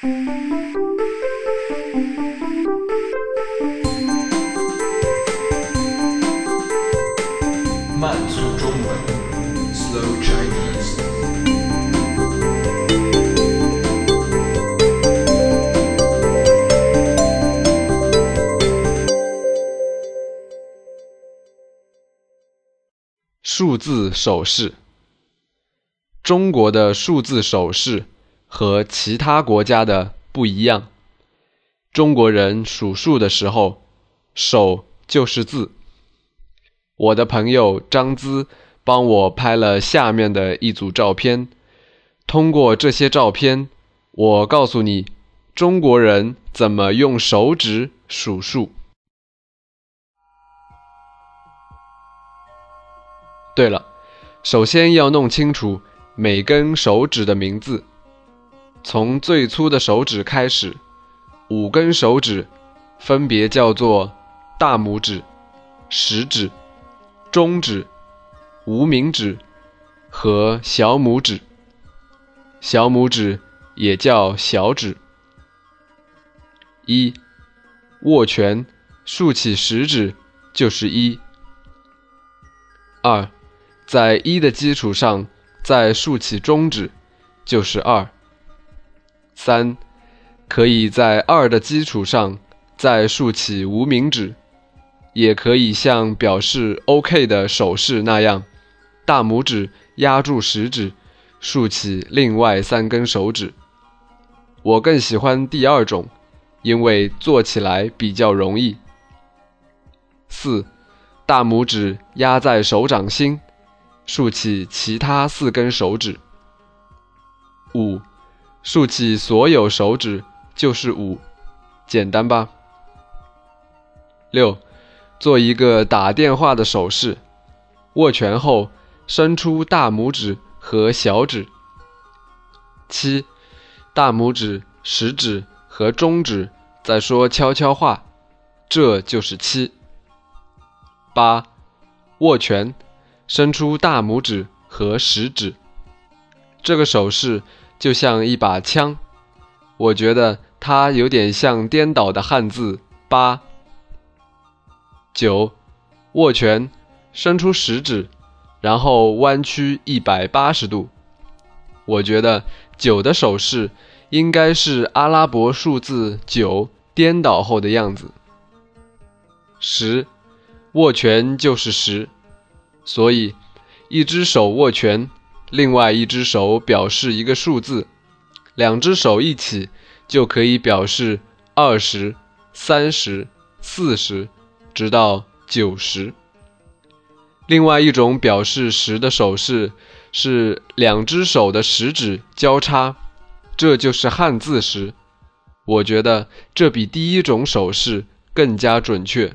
慢速中文，Slow Chinese。数字手势。中国的数字手势和其他国家的不一样。中国人数数的时候，手就是字。我的朋友张姿帮我拍了下面的一组照片。通过这些照片，我告诉你中国人怎么用手指数数。对了，首先要弄清楚每根手指的名字，从最粗的手指开始，五根手指分别叫做大拇指、食指、中指、无名指和小拇指。小拇指也叫小指。一，握拳，竖起食指就是一。二。在一的基础上再竖起中指，就是二。三，可以在二的基础上再竖起无名指，也可以像表示 OK 的手势那样，大拇指压住食指，竖起另外三根手指。我更喜欢第二种，因为做起来比较容易。四，大拇指压在手掌心。竖起其他四根手指。五，竖起所有手指就是五，简单吧？六，做一个打电话的手势，握拳后伸出大拇指和小指。七，大拇指、食指和中指在说悄悄话，这就是七。八，握拳。伸出大拇指和食指，这个手势就像一把枪，我觉得它有点像颠倒的汉字“八”。九，握拳，伸出食指，然后弯曲一百八十度，我觉得九的手势应该是阿拉伯数字九颠倒后的样子。十，握拳就是十。所以，一只手握拳，另外一只手表示一个数字，两只手一起就可以表示二十三十、四十，直到九十。另外一种表示十的手势是两只手的食指交叉，这就是汉字十。我觉得这比第一种手势更加准确。